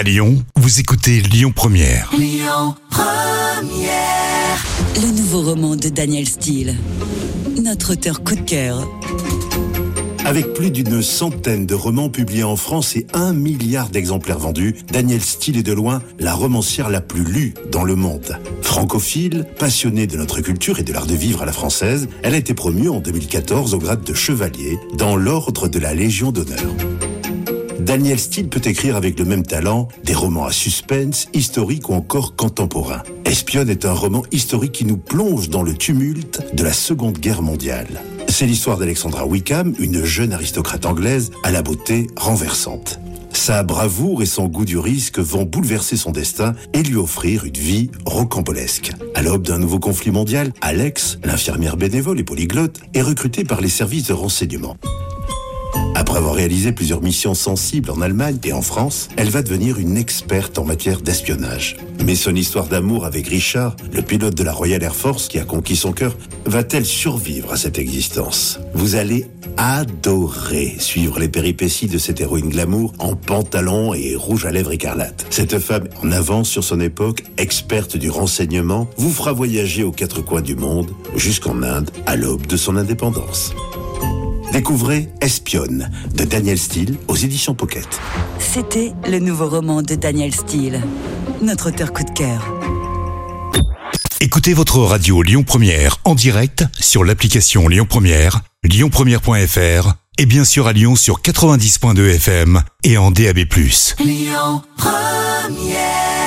À Lyon, vous écoutez Lyon Première. Le nouveau roman de Daniel Steele. Notre auteur coup de cœur. Avec plus d'une centaine de romans publiés en France et un milliard d'exemplaires vendus, Daniel Steele est de loin la romancière la plus lue dans le monde. Francophile, passionnée de notre culture et de l'art de vivre à la française, elle a été promue en 2014 au grade de chevalier dans l'ordre de la Légion d'honneur. Daniel Steele peut écrire avec le même talent des romans à suspense, historiques ou encore contemporains. Espionne est un roman historique qui nous plonge dans le tumulte de la Seconde Guerre mondiale. C'est l'histoire d'Alexandra Wickham, une jeune aristocrate anglaise à la beauté renversante. Sa bravoure et son goût du risque vont bouleverser son destin et lui offrir une vie rocambolesque. À l'aube d'un nouveau conflit mondial, Alex, l'infirmière bénévole et polyglotte, est recrutée par les services de renseignement. Après avoir réalisé plusieurs missions sensibles en Allemagne et en France, elle va devenir une experte en matière d'espionnage. Mais son histoire d'amour avec Richard, le pilote de la Royal Air Force qui a conquis son cœur, va-t-elle survivre à cette existence? Vous allez adorer suivre les péripéties de cette héroïne glamour en pantalon et rouge à lèvres écarlate. Cette femme en avance sur son époque, experte du renseignement, vous fera voyager aux quatre coins du monde, jusqu'en Inde, à l'aube de son indépendance. Découvrez Espionne de Daniel Steele aux éditions Pocket. C'était le nouveau roman de Daniel Steele. Notre auteur coup de cœur. Écoutez votre radio Lyon Première en direct sur l'application Lyon Première, lyonpremière.fr et bien sûr à Lyon sur 90.2 FM et en DAB+. Lyon Première